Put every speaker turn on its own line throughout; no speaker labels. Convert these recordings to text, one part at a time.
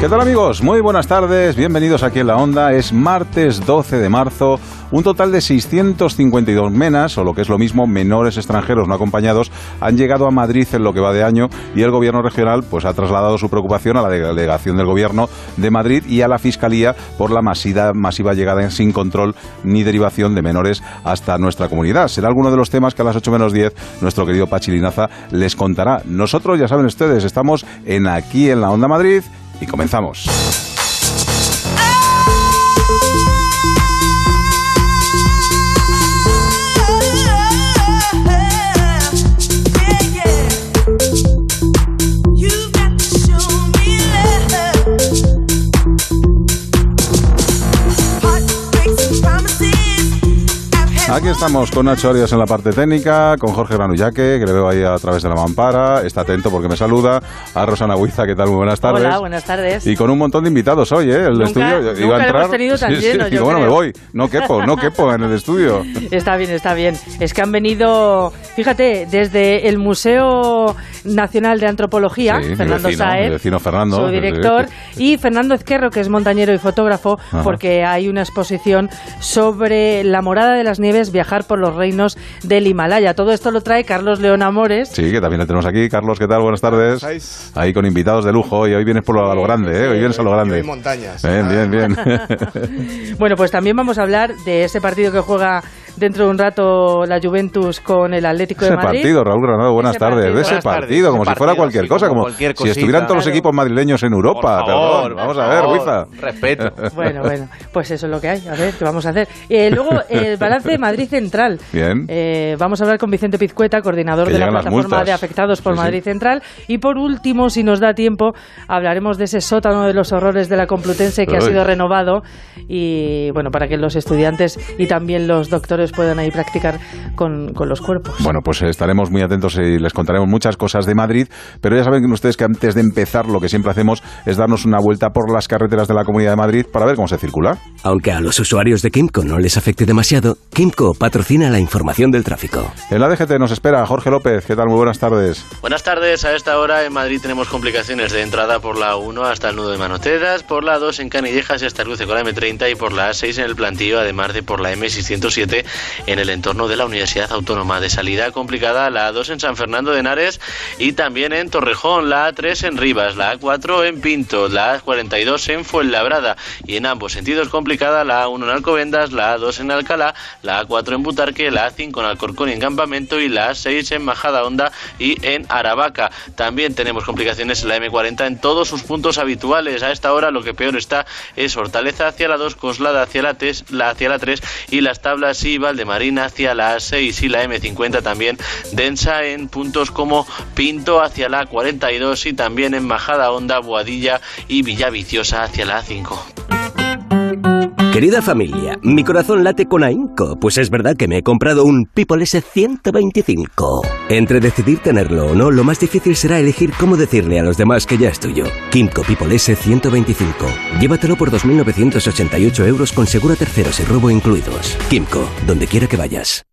¿Qué tal amigos? Muy buenas tardes, bienvenidos aquí en la Onda. Es martes 12 de marzo. Un total de 652 menas, o lo que es lo mismo, menores extranjeros no acompañados, han llegado a Madrid en lo que va de año y el gobierno regional pues ha trasladado su preocupación a la delegación del gobierno de Madrid y a la Fiscalía por la masiva, masiva llegada sin control ni derivación de menores hasta nuestra comunidad. Será alguno de los temas que a las 8 menos 10 nuestro querido Pachilinaza les contará. Nosotros, ya saben ustedes, estamos en aquí en la Onda Madrid y comenzamos. Aquí estamos con Nacho Arias en la parte técnica, con Jorge Granullaque, que le veo ahí a través de la mampara. Está atento porque me saluda. A Rosana Huiza, ¿qué tal? Muy buenas tardes.
Hola, buenas tardes.
Y con un montón de invitados hoy, ¿eh? El
Nunca-
estudio
nunca
iba a
lo
entrar.
hemos tenido tan lleno, yo
Digo, bueno, me voy. No quepo, no quepo en el estudio.
Está bien, está bien. Es que han venido, fíjate, desde el Museo Nacional de Antropología,
Sí,
Fernando
vecino, vecino Fernando,
su director, y Fernando Ezquerro, que es montañero y fotógrafo,
Ajá.
porque hay una exposición sobre la morada de las nieves, viajar por los reinos del Himalaya. Todo esto lo trae Carlos León Amores.
Sí, que también le tenemos aquí. Carlos, ¿qué tal? Buenas tardes. Ahí con invitados de lujo. Y hoy vienes por lo, a lo grande, ¿eh? Hoy vienes a lo grande.
montañas.
Bien, bien, bien.
Bueno, pues también vamos a hablar de ese partido que juega dentro de un rato la Juventus con el Atlético de
Ese
Madrid.
partido, Raúl Granado, buenas
Ese
tardes.
partido.
De ese
Buenas tardes.
partido, como
Ese
si fuera cualquier
sí,
cosa,
como
como
cualquier
si estuvieran todos los equipos madrileños en Europa.
Por favor,
Perdón, vamos
por
a ver. Huiza.
Respeto.
Bueno, bueno, pues eso es lo que hay. A ver, ¿qué vamos a hacer? Eh, luego, el balance de Madrid Central.
Bien.
Eh, vamos a hablar con Vicente Pizcueta, coordinador
Que
de la plataforma de afectados por
Sí, sí.
Madrid Central. Y por último, si nos da tiempo, hablaremos de ese sótano de los horrores de la Complutense que ha sido renovado. Y bueno, para que los estudiantes y también los doctores puedan ahí practicar con, con los cuerpos.
Bueno, pues estaremos muy atentos y les contaremos muchas cosas de Madrid, pero ya saben ustedes que antes de empezar lo que siempre hacemos es darnos una vuelta por las carreteras de la Comunidad de Madrid para ver cómo se circula.
Aunque a los usuarios de Kimco no les afecte demasiado, Kimco patrocina la información del tráfico.
En la DGT nos espera Jorge López. ¿Qué tal? Muy buenas tardes.
Buenas tardes, a esta hora en Madrid tenemos complicaciones de entrada por la 1 hasta el nudo de Manoteras, por la 2 en Canillejas y hasta el cruce con la M30 y por la A6 en el plantillo, además de por la M607 en el entorno de la Universidad Autónoma. De salida complicada la A2 en San Fernando de Henares y también en Torrejón, la A3 en Rivas, la A4 en Pinto, la A42 en Fuenlabrada y en ambos sentidos complicada la A1 en Alcobendas, la A2 en Alcalá, la A4 en Butarque, la A5 en Alcorcón y en Campamento y la A6 en Majada Honda y en Aravaca. También tenemos complicaciones en la M40 en todos sus puntos habituales. A esta hora lo que peor está es Hortaleza hacia la 2, Coslada hacia la 3, la, hacia la 3 y las tablas y Valdemarina hacia la A6 y la M50 también densa en puntos como Pinto hacia la 42 y también en Majada Honda, Boadilla y Villaviciosa hacia la A5.
Querida familia, mi corazón late con ahínco, pues es verdad que me he comprado un People S125. Entre decidir tenerlo o no, lo más difícil será elegir cómo decirle a los demás que ya es tuyo. Kimco People S125. Llévatelo por 2.988 euros con seguro terceros y robo incluidos. Kimco, donde quiera que vayas.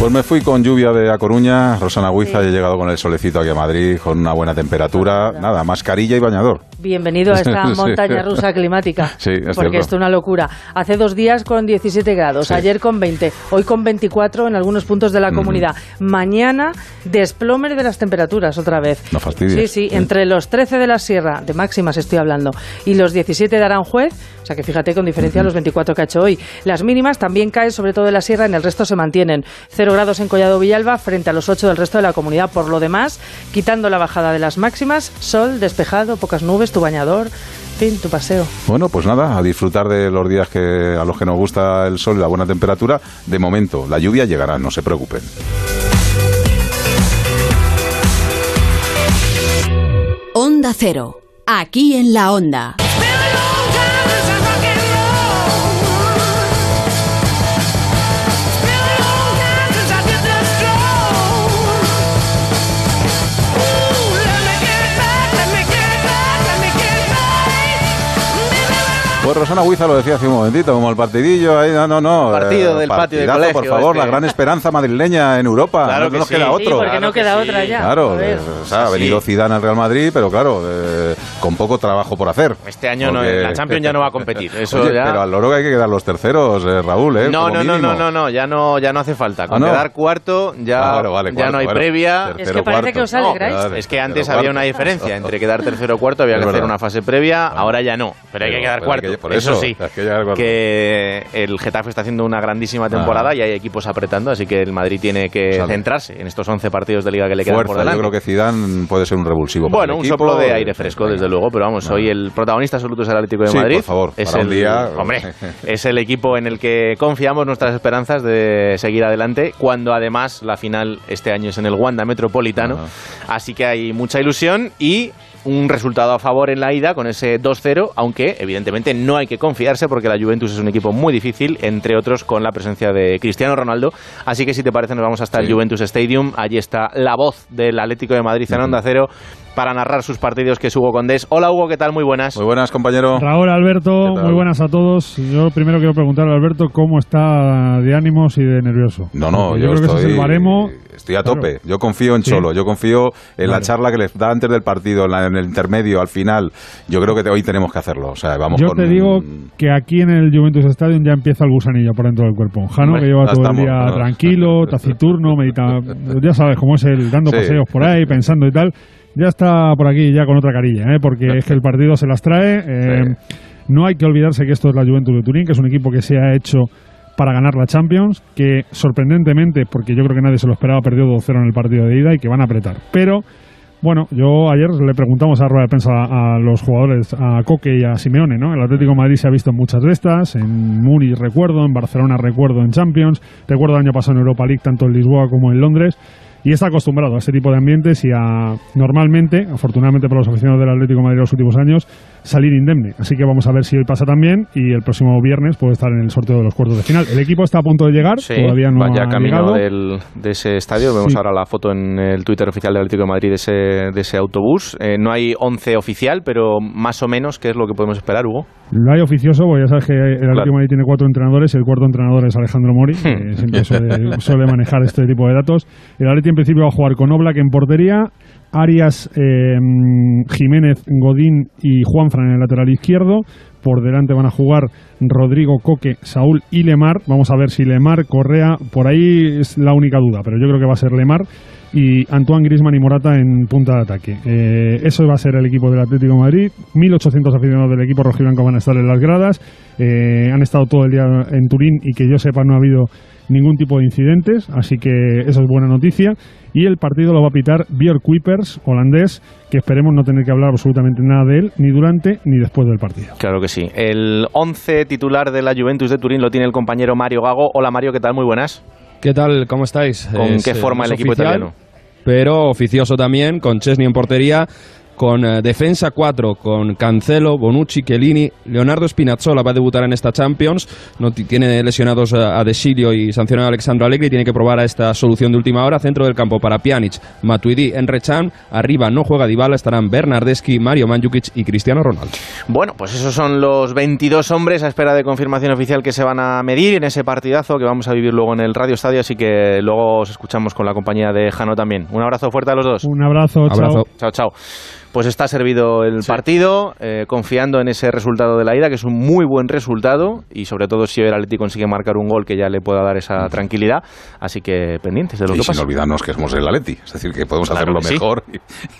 Pues me fui con lluvia de A Coruña, Rosana Huiza, y he llegado con el solecito aquí a Madrid, con una buena temperatura, nada, mascarilla y bañador.
Bienvenido a esta
Sí.
montaña rusa climática.
Sí, es
porque esto es una locura. Hace dos días con 17 grados,
Sí.
ayer con 20, hoy con 24 en algunos puntos de la comunidad. Mañana desplome de las temperaturas otra vez.
No fastidies.
Sí, sí, entre los 13 de la Sierra, de máximas estoy hablando, y los 17 de Aranjuez, o sea que fíjate con diferencia a los 24 que ha hecho hoy. Las mínimas también caen sobre todo de la Sierra, en el resto se mantienen. 0 grados en Collado Villalba frente a los 8 del resto de la comunidad. Por lo demás, quitando la bajada de las máximas, sol, despejado, pocas nubes, tu bañador, en fin, tu paseo.
Bueno, pues nada, a disfrutar de los días que a los que nos gusta el sol y la buena temperatura. De momento, la lluvia llegará, no se preocupen.
Onda Cero, aquí en la Onda.
Pues Rosana Huiza lo decía hace un momentito, como el partidillo ahí, no, no, no.
Partido del patio del
partidazo, por
colegio
favor,
este.
la gran esperanza madrileña en Europa.
Claro
no
que sí.
queda otro.
Sí, porque
Claro
no
que
queda
sí.
otra ya.
Claro, eh, o sea, ha venido Zidane al Real Madrid, pero claro, eh, con poco trabajo por hacer.
Este año no, la Champions ya no va a competir. Eso
Oye,
ya...
pero al loro hay que quedar los terceros, eh, Raúl, ¿eh?
No, no, no, no, no, no, ya no, ya no hace falta. Con
Ah, ¿no?
quedar cuarto ya,
Ah, bueno, vale,
ya no hay
bueno.
previa.
Tercero,
Es que parece
cuarto.
que os alegráis.
Claro,
Es que
tercero,
antes había una diferencia entre quedar tercero o cuarto, había
Es
que hacer una fase previa, ahora ya no, pero hay que quedar cuarto.
que- por
eso,
eso,
sí,
que llegar cuarto.
que el Getafe está haciendo una grandísima temporada
Ah.
y hay equipos apretando, así que el Madrid tiene que
Sale.
centrarse en estos 11 partidos de liga que le quedan por delante.
yo creo que Zidane puede ser un revulsivo para
Bueno,
el
un
equipo.
soplo de aire fresco, Desde luego, pero vamos,
No.
hoy el protagonista absoluto es el Atlético de
Sí,
Madrid.
por favor,
es
para
el
un día-
hombre, es el equipo en el que confiamos nuestras esperanzas de seguir adelante, cuando además la final este año es en el Wanda Metropolitano, así que hay mucha ilusión y un resultado a favor en la ida con ese 2-0, aunque evidentemente no hay que confiarse porque la Juventus es un equipo muy difícil, entre otros con la presencia de Cristiano Ronaldo, así que si te parece nos vamos hasta el. Juventus Stadium, allí está la voz del Atlético de Madrid en Onda Cero para narrar sus partidos, que es Hugo Condés. Hola Hugo, ¿qué tal? Muy buenas.
Muy buenas, compañero.
Raúl, Alberto, muy buenas a todos. Yo primero quiero preguntarle a Alberto cómo está de ánimos y de nervioso.
No, no,
Porque
yo,
creo que ese
estoy,
es el baremo.
estoy a
Claro.
tope. Yo confío en
Sí.
Cholo, yo confío en la
Claro.
charla que les da antes del partido, en, la- en el intermedio, al final. Yo creo que te- hoy tenemos que hacerlo. O sea, vamos
Yo
con
te digo que aquí en el Juventus Stadium ya empieza el gusanillo por dentro del cuerpo. Jano, que lleva todo
estamos,
el día
¿no?
tranquilo, taciturno, medita. Ya sabes cómo es el dando
Sí.
paseos por ahí, pensando y tal. Ya está por aquí ya con otra carilla, ¿eh? porque es que el partido se las trae. eh, No hay que olvidarse que esto es la Juventus de Turín, que es un equipo que se ha hecho para ganar la Champions, que sorprendentemente, porque yo creo que nadie se lo esperaba, perdió 2-0 en el partido de ida y que van a apretar. Pero bueno, yo ayer le preguntamos a rueda de prensa a, a los jugadores, a Coque y a Simeone, ¿no? El Atlético de Madrid se ha visto en muchas de estas, en Múnich recuerdo, en Barcelona recuerdo, en Champions, recuerdo el año pasado en Europa League, tanto en Lisboa como en Londres, y está acostumbrado a este tipo de ambientes y a, normalmente, afortunadamente para los aficionados del Atlético Madrid en los últimos años, salir indemne. Así que vamos a ver si hoy pasa también y el próximo viernes puede estar en el sorteo de los cuartos de final. El equipo está a punto de llegar,
Sí,
todavía no
vaya
ha
camino
llegado.
del- de ese estadio. Vemos
Sí.
ahora la foto en el Twitter oficial del Atlético de Madrid de ese, de ese autobús. Eh, no hay 11 oficial, pero más o menos, ¿qué es lo que podemos esperar, Hugo?
Lo hay oficioso, porque ya sabes que el Atlético
Claro.
de Madrid tiene cuatro entrenadores el cuarto entrenador es Alejandro Mori, que siempre suele, suele manejar este tipo de datos. El Atlético en principio va a jugar con Oblak en portería, Arias, eh, Jiménez, Godín y Juanfran en el lateral izquierdo. Por delante van a jugar Rodrigo, Coque, Saúl y Lemar. Vamos a ver si Lemar, Correa, por ahí es la única duda, pero yo creo que va a ser Lemar. Y Antoine Grisman y Morata en punta de ataque. Eh, eso va a ser el equipo del Atlético de Madrid. 1.800 aficionados del equipo rojiblanco van a estar en las gradas. Eh, han estado todo el día en Turín y que yo sepa no ha habido ningún tipo de incidentes, así que eso es buena noticia. Y el partido lo va a pitar Björk Kuipers, holandés, que esperemos no tener que hablar absolutamente nada de él, ni durante ni después del partido.
Claro que sí. El 11 titular de la Juventus de Turín lo tiene el compañero Mario Gago. Hola Mario, ¿qué tal? Muy buenas.
¿Qué tal? ¿Cómo estáis?
¿Con
Es,
qué
eh,
forma el equipo
oficial,
italiano?
Pero oficioso también, con Chesney en portería, con eh, defensa 4, con Cancelo, Bonucci, Chiellini, Leonardo Spinazzola va a debutar en esta Champions, no ti- tiene lesionados a, a De Silio y sancionado a Alexandro Allegri, tiene que probar a esta solución de última hora, centro del campo para Pjanic, Matuidi, Enrechan, arriba no juega Dybala, estarán Bernardeschi, Mario Mandzukic y Cristiano Ronaldo.
Bueno, pues esos son los 22 hombres a espera de confirmación oficial que se van a medir en ese partidazo que vamos a vivir luego en el Radio Estadio, así que luego os escuchamos con la compañía de Jano también. Un abrazo fuerte a los dos.
Un abrazo, chao.
Abrazo.
Chao, chao. Pues está servido el partido, eh, confiando en ese resultado de la ida, que es un muy buen resultado, y sobre todo si el Atleti consigue marcar un gol que ya le pueda dar esa tranquilidad. Así que pendientes de lo
y
que
sin
pasa.
olvidarnos que somos el Atleti. Es decir, que podemos
Claro
hacer lo
sí.
mejor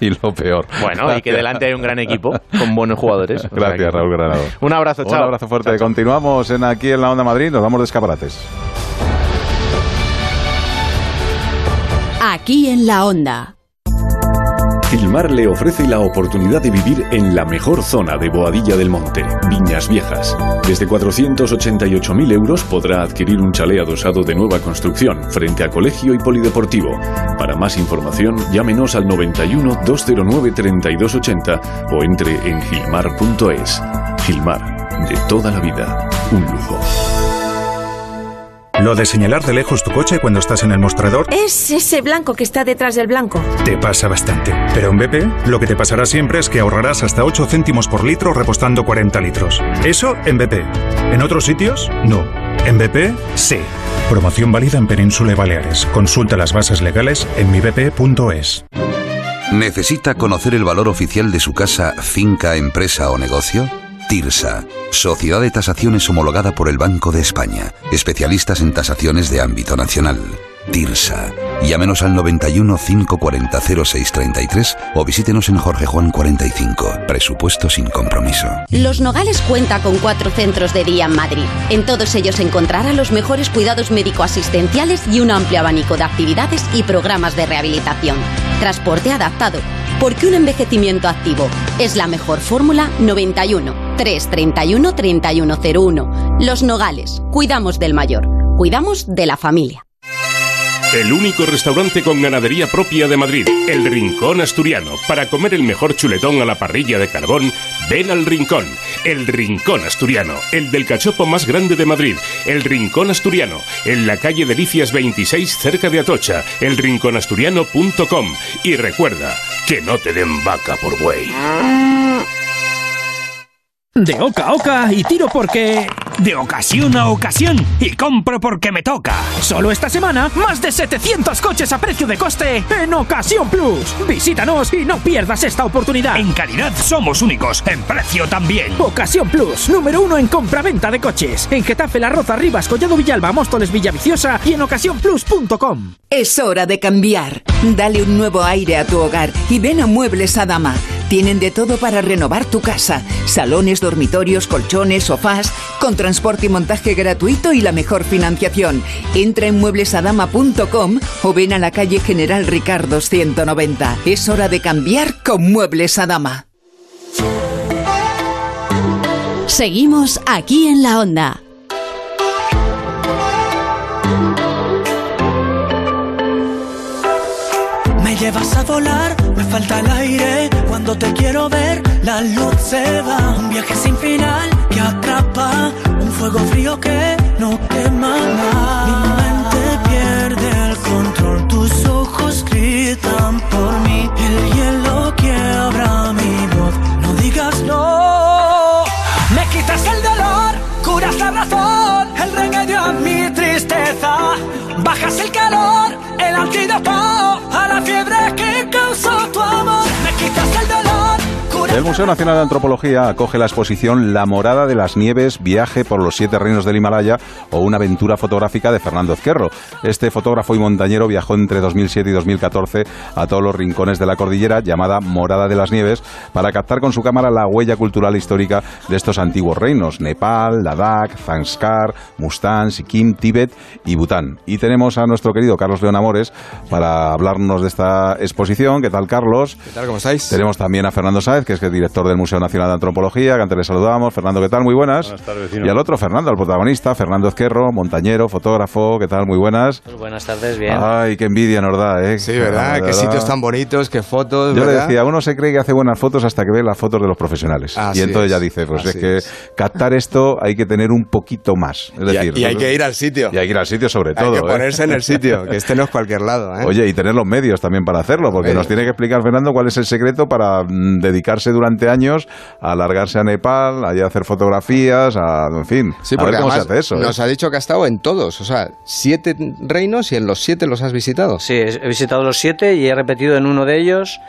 y, y lo peor.
Bueno, y que delante hay un gran equipo con buenos jugadores. O sea
Gracias, Raúl Granado.
Un abrazo, chao.
Un abrazo fuerte. Continuamos en aquí en la Onda Madrid. Nos vamos de escaparates.
Aquí en la onda.
Gilmar le ofrece la oportunidad de vivir en la mejor zona de Boadilla del Monte, Viñas Viejas. Desde 488.000 euros podrá adquirir un chalet adosado de nueva construcción frente a colegio y polideportivo. Para más información, llámenos al 91 209 3280 o entre en gilmar.es. Gilmar, de toda la vida, un lujo.
Lo de señalar de lejos tu coche cuando estás en el mostrador.
Es ese blanco que está detrás del blanco.
Te pasa bastante. Pero en BP, lo que te pasará siempre es que ahorrarás hasta 8 céntimos por litro repostando 40 litros. Eso en BP. En otros sitios, no. En BP, sí. Promoción válida en Península y Baleares. Consulta las bases legales en mibp.es.
¿Necesita conocer el valor oficial de su casa, finca, empresa o negocio? TIRSA, Sociedad de Tasaciones homologada por el Banco de España, especialistas en tasaciones de ámbito nacional. TIRSA. Llámenos al 91 540 0633 o visítenos en Jorge Juan 45. Presupuesto sin compromiso.
Los Nogales cuenta con cuatro centros de día en Madrid. En todos ellos encontrará los mejores cuidados médico-asistenciales y un amplio abanico de actividades y programas de rehabilitación. Transporte adaptado. Porque un envejecimiento activo es la mejor fórmula 91 331 3101. Los Nogales. Cuidamos del mayor. Cuidamos de la familia.
El único restaurante con ganadería propia de Madrid, El Rincón Asturiano. Para comer el mejor chuletón a la parrilla de carbón, ven al Rincón. El Rincón Asturiano, el del cachopo más grande de Madrid. El Rincón Asturiano, en la calle Delicias 26, cerca de Atocha. Elrinconasturiano.com. Y recuerda, que no te den vaca por buey.
De oca a oca y tiro porque... De ocasión a ocasión y compro porque me toca. Solo esta semana, más de 700 coches a precio de coste en Ocasión Plus. Visítanos y no pierdas esta oportunidad. En calidad somos únicos, en precio también. Ocasión Plus, número uno en compra-venta de coches. En Getafe, La Roza, Rivas, Collado Villalba, Móstoles, Villaviciosa y en ocasiónplus.com.
Es hora de cambiar. Dale un nuevo aire a tu hogar y ven a Muebles a Dama. Tienen de todo para renovar tu casa. Salones, dormitorios, colchones, sofás, con transporte y montaje gratuito y la mejor financiación. Entra en mueblesadama.com o ven a la calle General Ricardo 190. Es hora de cambiar con Muebles a Dama.
Seguimos aquí en la onda.
Me llevas a volar, falta el aire. Cuando te quiero ver, la luz se va. Un viaje sin final que atrapa. Un fuego frío que no quema más. Mi mente pierde el control. Tus ojos gritan por mí. El hielo quiebra mi voz. No digas no. Me quitas el dolor, curas la razón. El remedio a mi tristeza. Bajas el calor, antídoto a la fiebre que causó tu amor. El
Museo Nacional de Antropología acoge la exposición La Morada de las Nieves, viaje por los siete reinos del Himalaya o una aventura fotográfica de Fernando Ezquerro. Este fotógrafo y montañero viajó entre 2007 y 2014 a todos los rincones de la cordillera llamada Morada de las Nieves para captar con su cámara la huella cultural e histórica de estos antiguos reinos, Nepal, Ladakh, Zanskar, Mustang, Sikkim, Tíbet y Bután. Y tenemos a nuestro querido Carlos León Amores para hablarnos de esta exposición. ¿Qué tal, Carlos?
¿Qué tal? ¿Cómo estáis?
Tenemos también a Fernando Sáez, que es el director del Museo Nacional de Antropología, que antes le saludamos. Fernando, ¿qué tal? Muy buenas.
Buenas tardes, vecino.
Y al otro, Fernando, el protagonista, Fernando Ezquerro, montañero, fotógrafo. ¿Qué tal? Muy buenas.
Pues buenas tardes, bien.
Ay, qué envidia nos da, ¿eh?
Sí, ¿verdad?
De
Qué sitios tan bonitos, qué fotos,
Yo le decía, uno se cree que hace buenas fotos hasta que ve las fotos de los profesionales.
Así
y entonces
es,
ya dice, pues es que
es.
captar esto hay que tener un poquito más. Es
Y-
decir,
y hay que ir al sitio.
Y hay que ir al sitio sobre
Hay
todo.
que
¿eh?
ponerse en el sitio, que este no es cualquier lado, ¿eh?
Oye, y tener los medios también para hacerlo, porque nos tiene que explicar Fernando cuál es el secreto para mm, durante años a alargarse a Nepal, allá a hacer fotografías, a, en fin,
Sí,
a
porque
ver cómo se
además
hace eso. ¿eh?
nos ha dicho que ha estado en todos, o sea, siete reinos y en los siete los has visitado.
Sí, he visitado los siete y he repetido en uno de ellos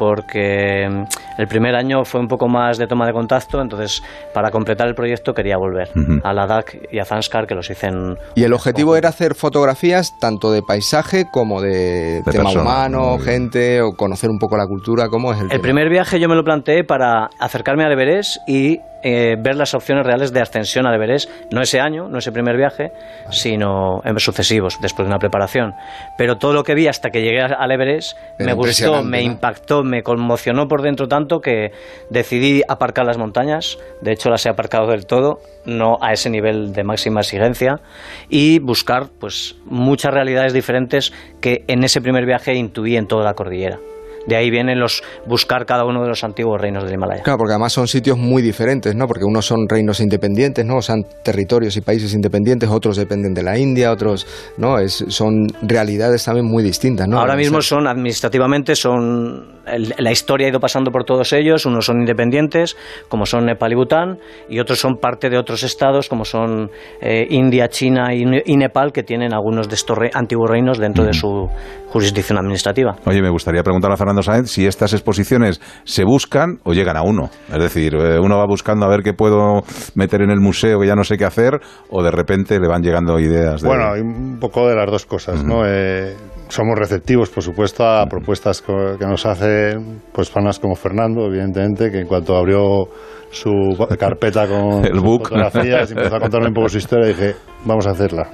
porque mm, el primer año fue un poco más de toma de contacto, entonces para completar el proyecto quería volver
Ujú.
a Ladakh y a Zanskar, que los hice en...
Y el objetivo era hacer fotografías tanto de paisaje como de, tema
persona,
humano, gente, o conocer un poco la cultura, ¿cómo es el,
El
tema?
primer viaje yo me lo planteé para acercarme al Everest y eh, ver las opciones reales de ascensión al Everest, no ese año, no ese primer viaje, sino en sucesivos, después de una preparación. Pero todo lo que vi hasta que llegué al Everest
Era
me gustó, me
¿no?
impactó, me conmocionó por dentro tanto que decidí aparcar las montañas, de hecho las he aparcado del todo, no a ese nivel de máxima exigencia, y buscar pues muchas realidades diferentes que en ese primer viaje intuí en toda la cordillera de ahí vienen los buscar cada uno de los antiguos reinos del Himalaya.
Claro, porque además son sitios muy diferentes, ¿no? Porque unos son reinos independientes, ¿no? O sean territorios y países independientes, otros dependen de la India, otros, ¿no? Es, son realidades también muy distintas, ¿no?
Ahora mismo son administrativamente son la historia ha ido pasando por todos ellos, unos son independientes, como son Nepal y Bután, y otros son parte de otros estados, como son eh, India, China y, Nepal, que tienen algunos de estos antiguos reinos dentro de su jurisdicción administrativa.
Oye, me gustaría preguntar a Fernando Sáenz si estas exposiciones se buscan o llegan a uno. Es decir, eh, uno va buscando a ver qué puedo meter en el museo que ya no sé qué hacer, o de repente le van llegando ideas.
Bueno, hay un poco de las dos cosas, ¿no? Eh, somos receptivos, por supuesto, a propuestas que nos hacen pues fanas como Fernando, evidentemente, que en cuanto abrió su carpeta con
el book.
fotografías y empezó a contarme un poco su historia, dije, vamos a hacerla.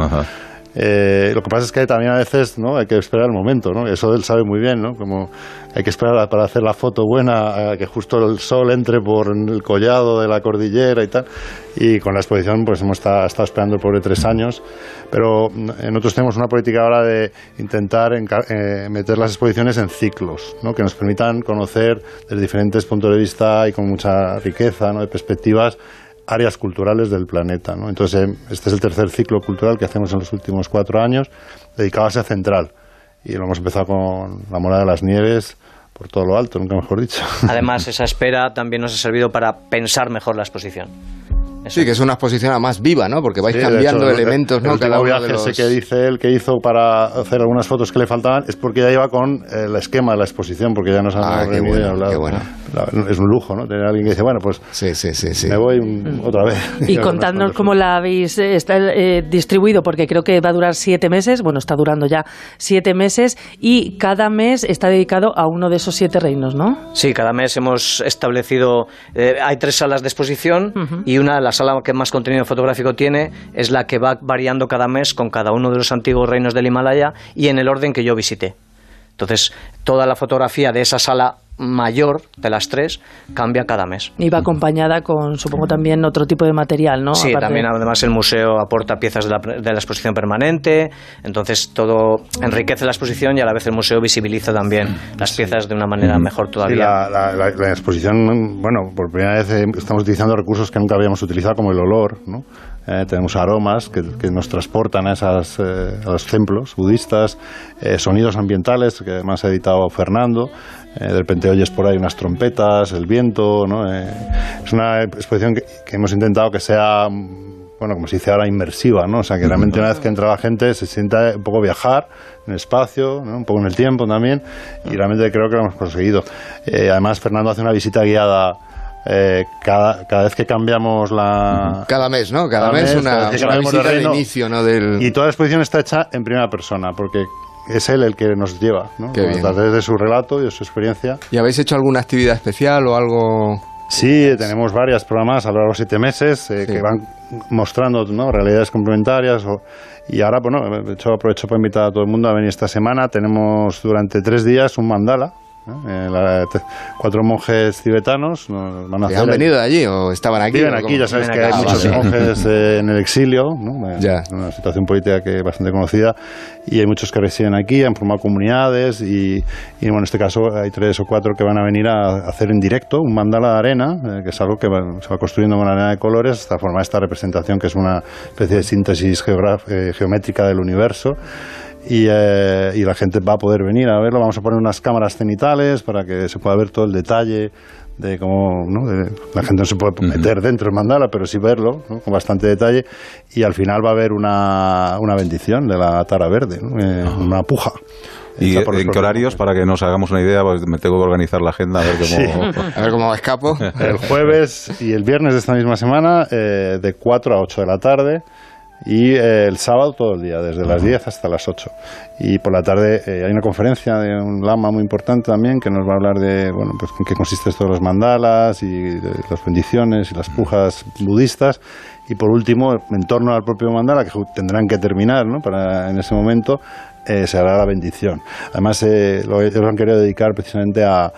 Eh, lo que pasa es que también a veces hay que esperar el momento, ¿no? eso él sabe muy bien, ¿no? como hay que esperar para hacer la foto buena, a que justo el sol entre por el collado de la cordillera y tal. Y con la exposición pues hemos estado, esperando por tres años, pero nosotros tenemos una política ahora de intentar eh, meter las exposiciones en ciclos, ¿no? que nos permitan conocer desde diferentes puntos de vista y con mucha riqueza ¿no? de perspectivas áreas culturales del planeta. ¿no? Entonces, eh, este es el tercer ciclo cultural que hacemos en los últimos cuatro años, dedicado a Asia Central. Y lo hemos empezado con la Morada de las Nieves, por todo lo alto, nunca mejor dicho.
Además, esa espera también nos ha servido para pensar mejor la exposición.
Sí, que es una exposición más viva, ¿no? Porque vais cambiando elementos, ¿no?
El último viaje ese que dice él que hizo para hacer algunas fotos que le faltaban es porque ya iba con el esquema de la exposición, porque ya nos han
ah, reunido y hablado. Bueno.
Es un lujo, ¿no? Tener a alguien que dice, bueno, pues
sí, sí, sí,
me voy otra vez.
Y contadnos cómo la habéis eh, está, eh, distribuido, porque creo que va a durar siete meses, bueno, está durando ya siete meses, y cada mes está dedicado a uno de esos siete reinos, ¿no?
Sí, cada mes hemos establecido, eh, hay tres salas de exposición y una, la sala que más contenido fotográfico tiene es la que va variando cada mes con cada uno de los antiguos reinos del Himalaya y en el orden que yo visité. Entonces, toda la fotografía de esa sala mayor de las tres cambia cada mes.
Y va acompañada con, supongo, también otro tipo de material, ¿no?
Sí, también además el museo aporta piezas de la, de la, exposición permanente, entonces todo enriquece la exposición y a la vez el museo visibiliza también las piezas de una manera mejor todavía.
la, la, exposición, bueno, por primera vez eh, estamos utilizando recursos que nunca habíamos utilizado, como el olor, ¿no? Eh, tenemos aromas que, nos transportan a, esas, eh, a los templos budistas, sonidos ambientales que además ha editado Fernando, eh, de repente oyes por ahí unas trompetas, el viento, ¿no? Eh, es una exposición que, hemos intentado que sea, bueno, como se dice ahora, inmersiva, ¿no? O sea, que realmente una vez que entra la gente se sienta un poco viajar en el espacio, un poco en el tiempo también, y realmente creo que lo hemos conseguido. Eh, además, Fernando hace una visita guiada cada, cada, vez que cambiamos la...
Cada mes, ¿no? Cada, mes, una, visita de, inicio, ¿no? Del...
Y toda la exposición está hecha en primera persona, porque es él el que nos lleva, ¿no? a través de su relato y de su experiencia.
¿Y habéis hecho alguna actividad especial o algo...?
Sí, tenemos varias programas a lo largo de siete meses eh, que van mostrando ¿no? realidades complementarias. y ahora, bueno, de hecho aprovecho para invitar a todo el mundo a venir esta semana. Tenemos durante tres días un mandala, eh, cuatro monjes tibetanos van a
¿Han venido de allí o estaban aquí?
Viven aquí, ya sabes que hay muchos monjes eh, en el exilio, ¿no? ya. una situación política que es bastante conocida, y hay muchos que residen aquí, han formado comunidades, y, y bueno, en este caso hay tres o cuatro que van a venir a hacer en directo un mandala de arena, eh, que es algo que se va construyendo con arena de colores hasta formar esta representación que es una especie de síntesis geométrica del universo eh, y, la gente va a poder venir a verlo. Vamos a poner unas cámaras cenitales para que se pueda ver todo el detalle de cómo la gente no se puede meter dentro del mandala, pero sí verlo con bastante detalle. Y al final va a haber una, una bendición de la tara verde, eh, una puja.
¿Y en qué horarios? Para que nos hagamos una idea, pues me tengo que organizar la agenda a ver cómo,
a ver cómo escapo.
El jueves y el viernes de esta misma semana, eh, de 4 a 8 de la tarde y eh, el sábado todo el día, desde las 10 hasta las 8. Y por la tarde eh, hay una conferencia de un lama muy importante también que nos va a hablar de bueno, pues, en qué consisten todos los mandalas y las bendiciones y las pujas budistas. Y por último, en torno al propio mandala, que tendrán que terminar ¿no? para en ese momento, eh, se hará la bendición. Además, ellos han querido dedicar precisamente a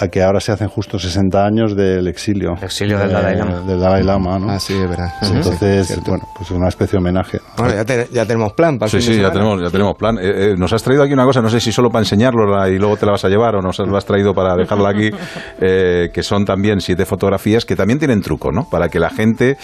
a que ahora se hacen justo 60 años del exilio.
exilio del Dalai Lama.
Del Dalai Lama, ¿no?
Ah, sí, es verdad. Sí,
Entonces,
sí,
bueno, pues una especie de homenaje.
Bueno, ya, te- ya tenemos plan para el
Sí, sí, ya tenemos, ya tenemos plan. Eh, eh, nos has traído aquí una cosa, no sé si solo para enseñarlo y luego te la vas a llevar o nos lo has traído para dejarla aquí, eh, que son también siete fotografías que también tienen truco, ¿no? Para que la gente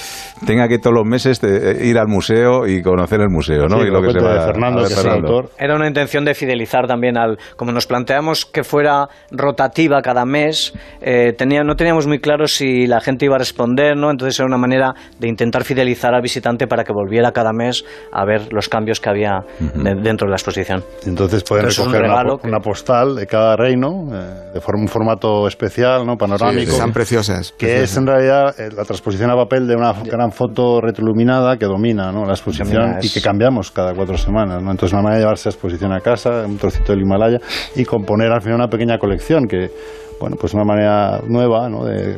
tenga que todos los meses eh, ir al museo y conocer el museo, ¿no?
Sí,
y lo que se
cuenta
va
de Fernando,
a
es el autor.
Era una intención de fidelizar también al. Como nos planteamos que fuera rotativa cada mes, eh, tenía, no teníamos muy claro si la gente iba a responder, ¿no? Entonces era una manera de intentar fidelizar al visitante para que volviera cada mes a ver los cambios que había de- dentro de la exposición.
Entonces pueden
Entonces, es un
recoger una, postal de cada reino, eh, de forma, un formato especial, ¿no? panorámico.
Sí, están preciosas,
Que
preciosas.
es en realidad eh, la transposición a papel de una gran foto retroiluminada que domina ¿no? la exposición
Domina,
y que cambiamos cada cuatro semanas. ¿no? Entonces, una manera de llevarse la exposición a casa, un trocito del Himalaya y componer al final una pequeña colección que, bueno, pues una manera nueva, ¿no? De,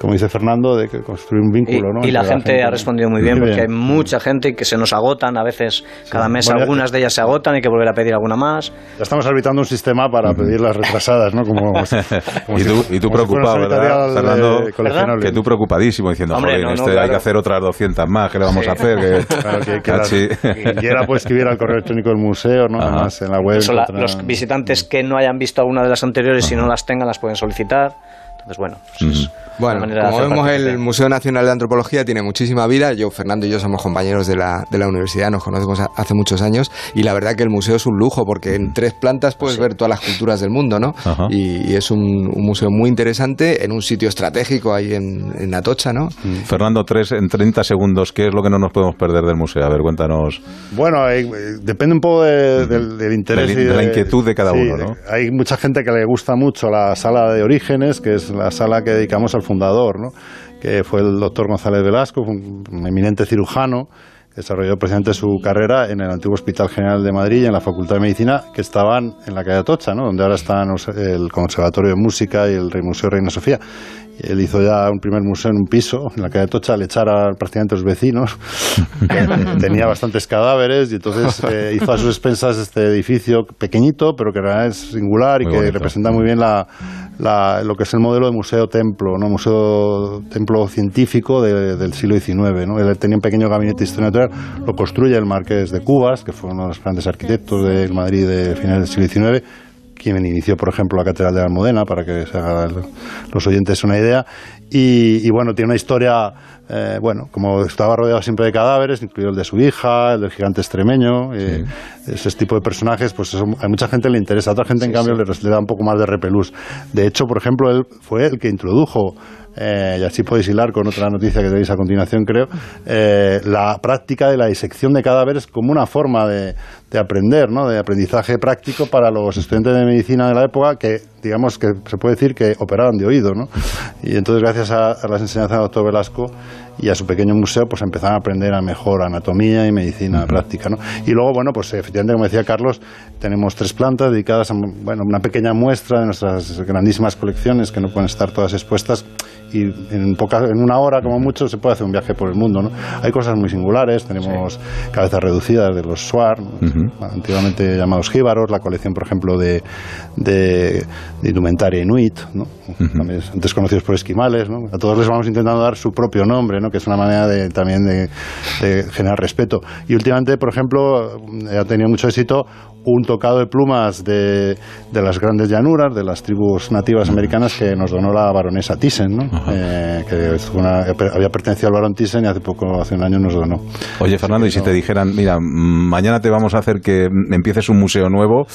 como dice Fernando, de que construir un
Y,
vínculo. ¿no?
y la
entre
gente ha respondido muy bien
Muy
porque hay mucha gente que se nos agotan, a veces cada mes
Bueno, ya-
algunas de ellas se agotan, hay que volver a pedir alguna más.
Ya estamos arbitrando un sistema para pedir las retrasadas, ¿no? Como, como
y
si-
tú, y tú
si
preocupado,
un
¿verdad, Fernando?
coleccionable.
Que tú preocupadísimo diciendo,
Hombre,
joder,
no, no,
este hay
claro.
que hacer otras 200 más, ¿qué le vamos a hacer? Que,
Claro, que, que las- quiera puede escribir al correo electrónico del museo, ¿no?
Ajá.
Además, en la web.
Eso la- los visitantes que no hayan visto alguna de las anteriores y no las tengan las pueden solicitar. Entonces, bueno, pues es
Bueno,
de
como vemos, el Museo Nacional de Antropología tiene muchísima vida. Yo, Fernando y yo somos compañeros de la, de la universidad, nos conocemos a- hace muchos años y la verdad que el museo es un lujo porque en tres plantas puedes ver todas las culturas del mundo, ¿no? Y, y es un, un museo muy interesante en un sitio estratégico ahí en, en Atocha, ¿no?
Fernando, tres, en 30 segundos, ¿qué es lo que no nos podemos perder del museo? A ver, cuéntanos.
Bueno, eh, depende un poco de- del, del interés
De
y
la- de la inquietud de cada
sí,
uno, ¿no?
Hay mucha gente que le gusta mucho la sala de orígenes, que es la sala que dedicamos al fundador, ¿no? que fue el doctor González Velasco, un, eminente cirujano, desarrolló precisamente su carrera en el antiguo Hospital General de Madrid y en la Facultad de Medicina, que estaban en la calle Atocha, ¿no? donde ahora están el Conservatorio de Música y el Museo Reina Sofía. Él hizo ya un primer museo en un piso, en la calle Atocha, al echar a prácticamente los vecinos. que tenía bastantes cadáveres y entonces eh, hizo a sus expensas este edificio pequeñito, pero que en realidad es singular y
Muy
que
bonito.
representa muy bien la, la- lo que es el modelo de museo-templo, ¿no? museo templo científico de- del siglo XIX. ¿no? Él tenía un pequeño gabinete de historia natural, lo construye el marqués de Cubas, que fue uno de los grandes arquitectos del Madrid de finales del siglo XIX quien inició, por ejemplo, la Catedral de la Almudena, para que se hagan los oyentes una idea. Y, y, bueno, tiene una historia, eh, bueno, como estaba rodeado siempre de cadáveres, incluido el de su hija, el del gigante extremeño, eh, ese tipo de personajes, pues eso, a mucha gente le interesa, a otra gente, en cambio, Le, le da un poco más de repelús. De hecho, por ejemplo, él fue el que introdujo eh, y así podéis hilar con otra noticia que tenéis a continuación, creo, eh, la práctica de la disección de cadáveres como una forma de, de aprender, ¿no? de aprendizaje práctico para los estudiantes de medicina de la época que, digamos, que se puede decir que operaban de oído. ¿no? Y entonces, gracias a, a las enseñanzas del doctor Velasco y a su pequeño museo, pues empezaron a aprender a mejor anatomía y medicina práctica. ¿no? Y luego, bueno, pues efectivamente, como decía Carlos, tenemos tres plantas dedicadas a bueno, una pequeña muestra de nuestras grandísimas colecciones que no pueden estar todas expuestas y en, poca, en una hora como mucho se puede hacer un viaje por el mundo. ¿no? Hay cosas muy singulares, tenemos cabezas reducidas de los Suar, ¿no? antiguamente llamados jíbaros, la colección, por ejemplo, de, de, de indumentaria inuit, ¿no? También antes conocidos por esquimales. ¿no? A todos les vamos intentando dar su propio nombre, ¿no? Que es una manera de, también de, de generar respeto. Y últimamente, por ejemplo, ha tenido mucho éxito un tocado de plumas de, de, las grandes llanuras, de las tribus nativas americanas que nos donó la baronesa Thyssen, ¿no? eh, que una, había pertenecido al barón Thyssen y hace poco, hace un año nos donó.
Oye, Fernando, y si te dijeran, mira, mañana te vamos a hacer que empieces un museo nuevo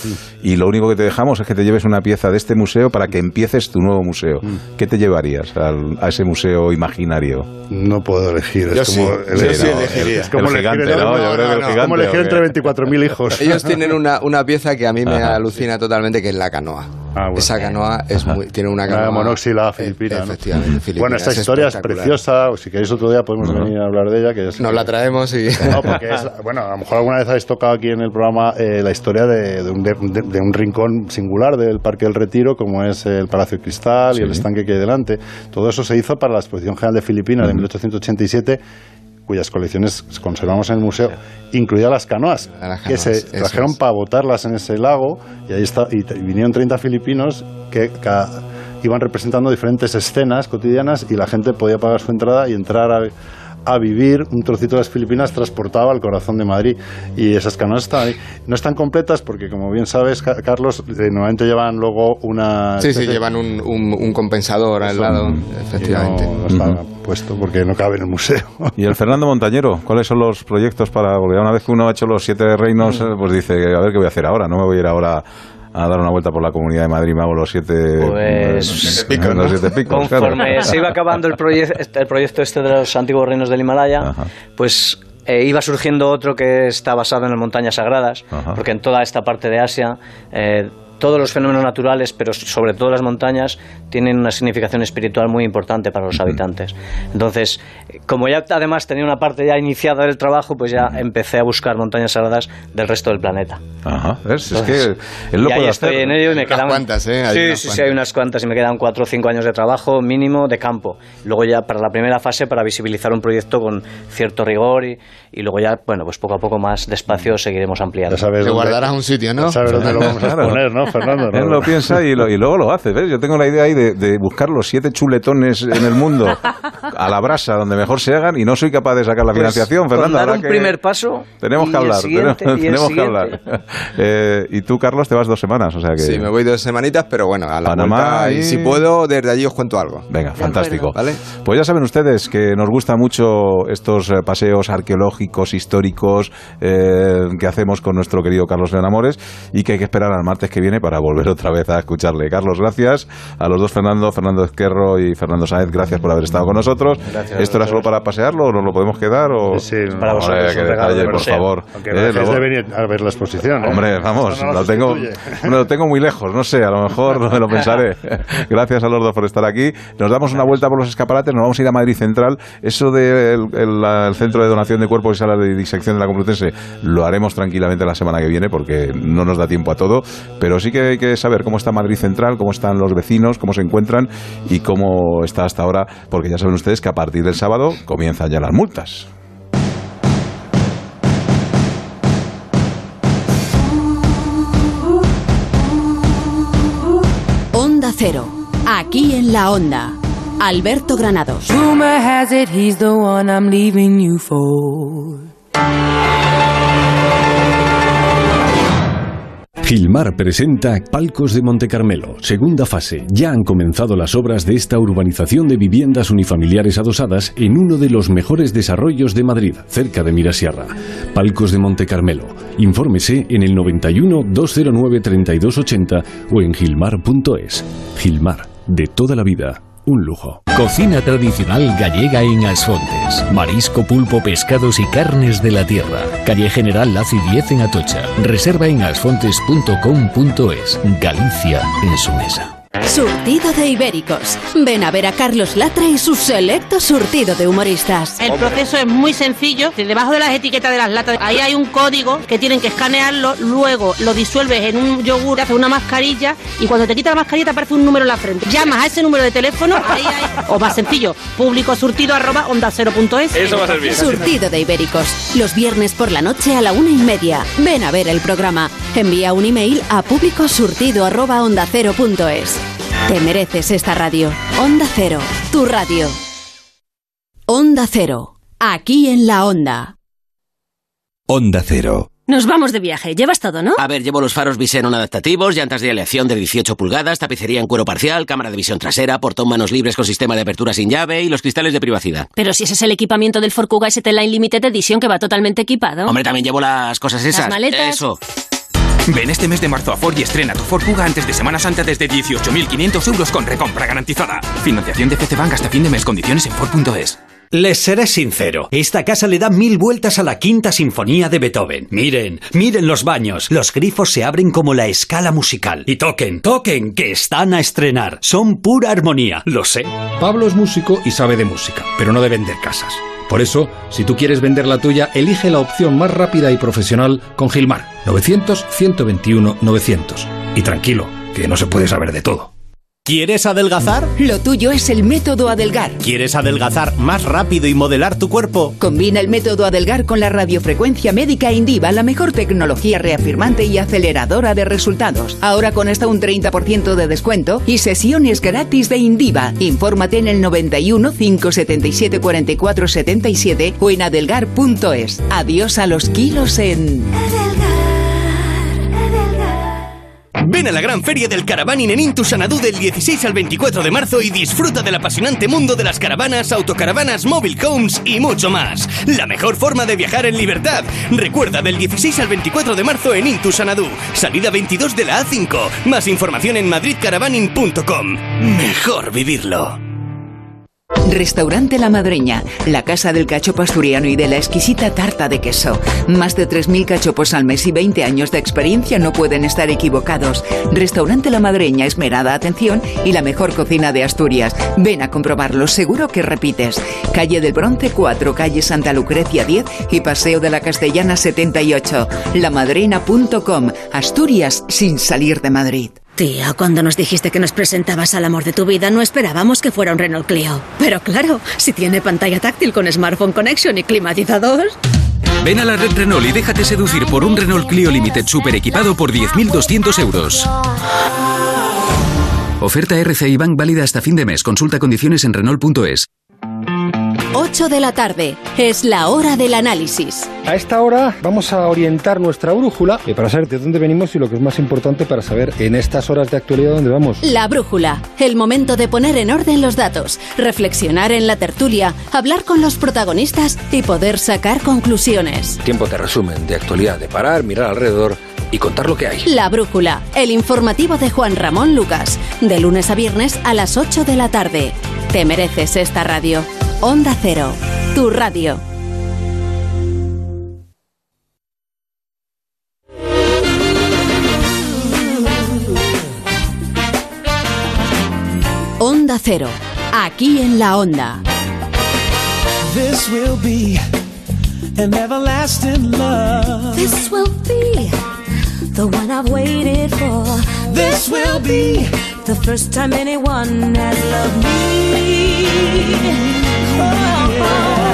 y lo único que te dejamos es que te lleves una pieza de este museo para que empieces tu nuevo museo, ¿qué te llevarías al, a ese museo imaginario?
No puedo elegir, es
yo
como,
sí,
el,
yo sí
no,
elegiría.
Es como
el
elegir,
gigante, ¿no? Yo creo que el gigante.
como elegir entre 24.000 hijos.
Ellos tienen una, una pieza que a mí me
Ajá.
alucina totalmente, que es la canoa.
Ah, bueno.
Esa canoa es muy, tiene una
La
canoa...
monóxila filipina. ¿no?
Efectivamente, filipina.
Bueno, esta
es
historia es preciosa, o si queréis otro día podemos venir a hablar de ella. Que
Nos la traemos y...
No, porque es, bueno, a lo mejor alguna vez habéis tocado aquí en el programa eh, la historia de, de, un, de, de, un, rincón singular del Parque del Retiro, como es el Palacio de Cristal sí. y el estanque que hay delante. Todo eso se hizo para la Exposición General de Filipinas uh -huh. de 1887 cuyas colecciones conservamos en el museo, incluidas las canoas, las canoas que se trajeron es. para botarlas en ese lago y ahí está, y, y vinieron 30 filipinos que cada, iban representando diferentes escenas cotidianas y la gente podía pagar su entrada y entrar a a vivir un trocito de las Filipinas transportado al corazón de Madrid. Y esas canoas están ahí. No están completas porque, como bien sabes, Carlos, normalmente llevan luego una...
Sí, sí, llevan un, un, compensador al lado, efectivamente.
No, está puesto porque no cabe en el museo.
¿Y el Fernando Montañero? ¿Cuáles son los proyectos para...? Porque una vez que uno ha hecho los siete reinos, mm. eh, pues dice, a ver qué voy a hacer ahora, no me voy a ir ahora a dar una vuelta por la Comunidad de Madrid me hago los siete,
pues, picos, conforme se iba acabando el, el proyecto este de los antiguos reinos del Himalaya, pues eh, iba surgiendo otro que está basado en las montañas sagradas, porque en toda esta parte de Asia eh, todos los fenómenos naturales, pero sobre todo las montañas, tienen una significación espiritual muy importante para los habitantes. Entonces, como ya además tenía una parte ya iniciada del trabajo, pues ya empecé a buscar montañas sagradas del resto del planeta.
Ajá, es que él lo
y
puede
estoy en ello y me quedan...
cuantas, ¿eh?
sí, sí, sí, hay unas cuantas y me quedan cuatro o cinco años de trabajo mínimo de campo. Luego ya para la primera fase, para visibilizar un proyecto con cierto rigor y, y luego ya, bueno, pues poco a poco más despacio seguiremos ampliando.
Ya sabes guardarás un sitio, ¿no?
sabes dónde lo vamos a poner, ¿no? Fernando.
Él lo piensa y, luego lo hace, ¿ves? Yo tengo la idea ahí de, buscar los siete chuletones en el mundo a la brasa, donde mejor se hagan, y no soy capaz de sacar la pues financiación, Fernando.
dar un primer paso.
Tenemos que hablar, tenemos, que hablar. Eh, y tú, Carlos, te vas dos semanas, o sea que...
Sí, me voy dos semanitas, pero bueno, a la Panamá y... si puedo, desde allí os cuento algo.
Venga, fantástico. ¿Vale? Pues ya saben ustedes que nos gusta mucho estos eh, paseos arqueológicos, históricos, eh, que hacemos con nuestro querido Carlos Amores y que hay que esperar al martes que viene para volver otra vez a escucharle. Carlos, gracias. A los dos, Fernando, Fernando Esquerro y Fernando Sáenz, gracias por haber estado con nosotros. ¿Esto era solo para pasearlo o nos lo podemos quedar? O...
Sí,
para vosotros.
por favor.
Aunque eh, de venir a ver la exposición. ¿eh?
Hombre, vamos, lo, tengo, lo tengo muy lejos, no sé, a lo mejor me lo pensaré. gracias a los dos por estar aquí. Nos damos una vuelta por los escaparates, nos vamos a ir a Madrid Central. Eso del el, centro de donación de cuerpos y salas de disección de la Complutense lo haremos tranquilamente la semana que viene porque no nos da tiempo a todo, pero sí que hay que saber cómo está Madrid Central, cómo están los vecinos, cómo se encuentran y cómo está hasta ahora, porque ya saben ustedes que a partir del sábado comienzan ya las multas.
Onda Cero, aquí en la Onda. Alberto Granados.
Gilmar presenta Palcos de Monte Carmelo, segunda fase. Ya han comenzado las obras de esta urbanización de viviendas unifamiliares adosadas en uno de los mejores desarrollos de Madrid, cerca de Mirasierra. Palcos de Monte Carmelo. Infórmese en el 91 209 3280 o en gilmar.es. Gilmar, de toda la vida un lujo.
Cocina tradicional gallega en Asfontes. Marisco, pulpo, pescados y carnes de la tierra. Calle General Laci 10 en Atocha. Reserva en asfontes.com.es. Galicia en su mesa.
Surtido de ibéricos. Ven a ver a Carlos Latra y su selecto surtido de humoristas.
El proceso es muy sencillo. Debajo de las etiquetas de las latas, ahí hay un código que tienen que escanearlo. Luego lo disuelves en un yogur, haces una mascarilla y cuando te quitas la mascarilla te aparece un número en la frente. Llamas a ese número de teléfono, ahí hay, o más sencillo, público surtido arroba onda cero punto es.
Eso va a ser bien.
Surtido de ibéricos. Los viernes por la noche a la una y media. Ven a ver el programa. Envía un email a público surtido arroba onda cero punto es. Te mereces esta radio. Onda Cero, tu radio. Onda Cero, aquí en la Onda.
Onda Cero.
Nos vamos de viaje. Llevas todo, ¿no?
A ver, llevo los faros Visenon adaptativos, llantas de aleación de 18 pulgadas, tapicería en cuero parcial, cámara de visión trasera, portón manos libres con sistema de apertura sin llave y los cristales de privacidad.
Pero si ese es el equipamiento del Ford Kuga ST Line Limited Edition que va totalmente equipado.
Hombre, también llevo las cosas esas.
Las maletas.
Eso.
Ven este mes de marzo a Ford y estrena tu Ford Kuga antes de Semana Santa desde 18.500 euros con recompra garantizada. Financiación de PC Bank hasta fin de mes. Condiciones en Ford.es.
Les seré sincero, esta casa le da mil vueltas a la quinta sinfonía de Beethoven. Miren, miren los baños, los grifos se abren como la escala musical. Y toquen, toquen, que están a estrenar. Son pura armonía, lo sé.
Pablo es músico y sabe de música, pero no de vender casas. Por eso, si tú quieres vender la tuya, elige la opción más rápida y profesional con Gilmar. 900-121-900. Y tranquilo, que no se puede saber de todo.
¿Quieres adelgazar?
Lo tuyo es el método Adelgar.
¿Quieres adelgazar más rápido y modelar tu cuerpo?
Combina el método Adelgar con la radiofrecuencia médica Indiva, la mejor tecnología reafirmante y aceleradora de resultados. Ahora con hasta un 30% de descuento y sesiones gratis de Indiva. Infórmate en el 91 577 44 77 o en adelgar.es. Adiós a los kilos en
Ven a la gran feria del caravaning en Intu Sanadú del 16 al 24 de marzo y disfruta del apasionante mundo de las caravanas, autocaravanas, mobile homes y mucho más. La mejor forma de viajar en libertad. Recuerda del 16 al 24 de marzo en Intu Sanadú. Salida 22 de la A5. Más información en madridcaravaning.com. Mejor vivirlo.
Restaurante La Madreña, la casa del cachopo asturiano y de la exquisita tarta de queso. Más de 3.000 cachopos al mes y 20 años de experiencia no pueden estar equivocados. Restaurante La Madreña, esmerada atención y la mejor cocina de Asturias. Ven a comprobarlo, seguro que repites. Calle del Bronce 4, calle Santa Lucrecia 10 y Paseo de la Castellana 78. Lamadrena.com, Asturias sin salir de Madrid.
Tía, cuando nos dijiste que nos presentabas al amor de tu vida, no esperábamos que fuera un Renault Clio. Pero claro, si tiene pantalla táctil con Smartphone Connection y climatizador.
Ven a la red Renault y déjate seducir por un Renault Clio Limited super equipado por 10.200 euros. Oferta RCI Bank válida hasta fin de mes. Consulta condiciones en Renault.es.
8 de la tarde. Es la hora del análisis.
A esta hora vamos a orientar nuestra brújula para saber de dónde venimos y lo que es más importante para saber en estas horas de actualidad dónde vamos.
La brújula. El momento de poner en orden los datos, reflexionar en la tertulia, hablar con los protagonistas y poder sacar conclusiones.
Tiempo de resumen, de actualidad, de parar, mirar alrededor y contar lo que hay.
La brújula. El informativo de Juan Ramón Lucas. De lunes a viernes a las 8 de la tarde. Te mereces esta radio. Onda Cero, tu radio. Onda Cero, aquí en la Onda.
This will be an everlasting love.
This will be the one I've waited for.
This will be
the first time anyone has loved me. Oh, oh, oh.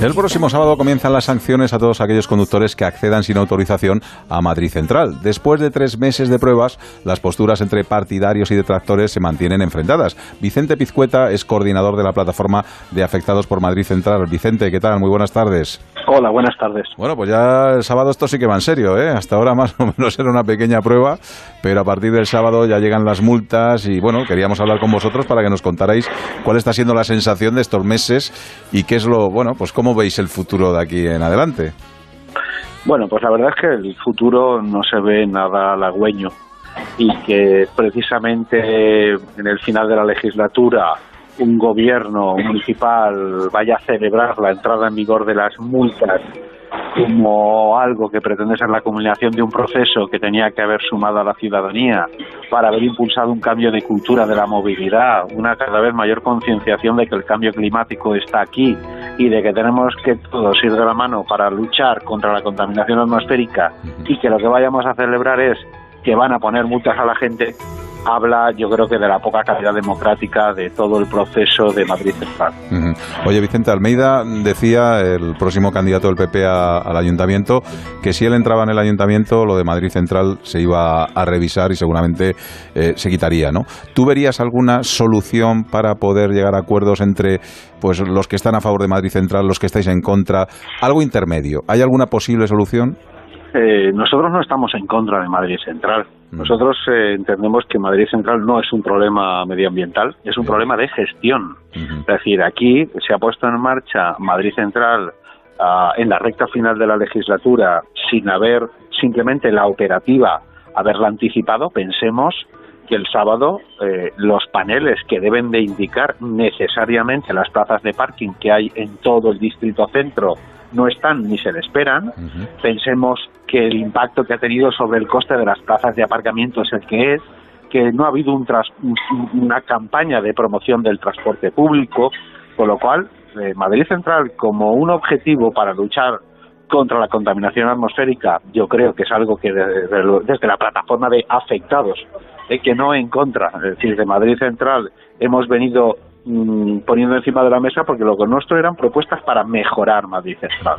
El próximo sábado comienzan las sanciones a todos aquellos conductores que accedan sin autorización a Madrid Central. Después de tres meses de pruebas, las posturas entre partidarios y detractores se mantienen enfrentadas. Vicente Pizcueta es coordinador de la plataforma de afectados por Madrid Central. Vicente, ¿qué tal? Muy buenas tardes.
Hola, buenas tardes.
Bueno, pues ya el sábado esto sí que va en serio, ¿eh? Hasta ahora más o menos era una pequeña prueba, pero a partir del sábado ya llegan las multas y bueno, queríamos hablar con vosotros para que nos contarais cuál está siendo la sensación de estos meses y qué es lo, bueno, pues cómo veis el futuro de aquí en adelante.
Bueno, pues la verdad es que el futuro no se ve nada halagüeño y que precisamente en el final de la legislatura un gobierno municipal vaya a celebrar la entrada en vigor de las multas como algo que pretende ser la culminación de un proceso que tenía que haber sumado a la ciudadanía para haber impulsado un cambio de cultura de la movilidad, una cada vez mayor concienciación de que el cambio climático está aquí y de que tenemos que todos ir de la mano para luchar contra la contaminación atmosférica y que lo que vayamos a celebrar es que van a poner multas a la gente, habla yo creo que de la poca calidad democrática de todo el proceso de Madrid Central.
Oye, Vicente Almeida decía, el próximo candidato del PP al ayuntamiento, que si él entraba en el ayuntamiento, lo de Madrid Central se iba a revisar y seguramente eh, se quitaría, ¿no? ¿Tú verías alguna solución para poder llegar a acuerdos entre pues los que están a favor de Madrid Central, los que estáis en contra, algo intermedio? ¿Hay alguna posible solución?
Eh, nosotros no estamos en contra de Madrid Central. Nosotros eh, entendemos que Madrid Central no es un problema medioambiental, es un problema de gestión. Es decir, aquí se ha puesto en marcha Madrid Central ah, en la recta final de la legislatura sin haber simplemente la operativa haberla anticipado. Pensemos que el sábado eh, los paneles que deben de indicar necesariamente las plazas de parking que hay en todo el distrito centro no están ni se le esperan. Pensemos que el impacto que ha tenido sobre el coste de las plazas de aparcamiento es el que es, que no ha habido un una campaña de promoción del transporte público, con lo cual eh, Madrid Central como un objetivo para luchar contra la contaminación atmosférica, yo creo que es algo que desde, desde la plataforma de afectados, eh, que no en contra, es decir, de Madrid Central, hemos venido mm, poniendo encima de la mesa porque lo que nuestro eran propuestas para mejorar Madrid Central.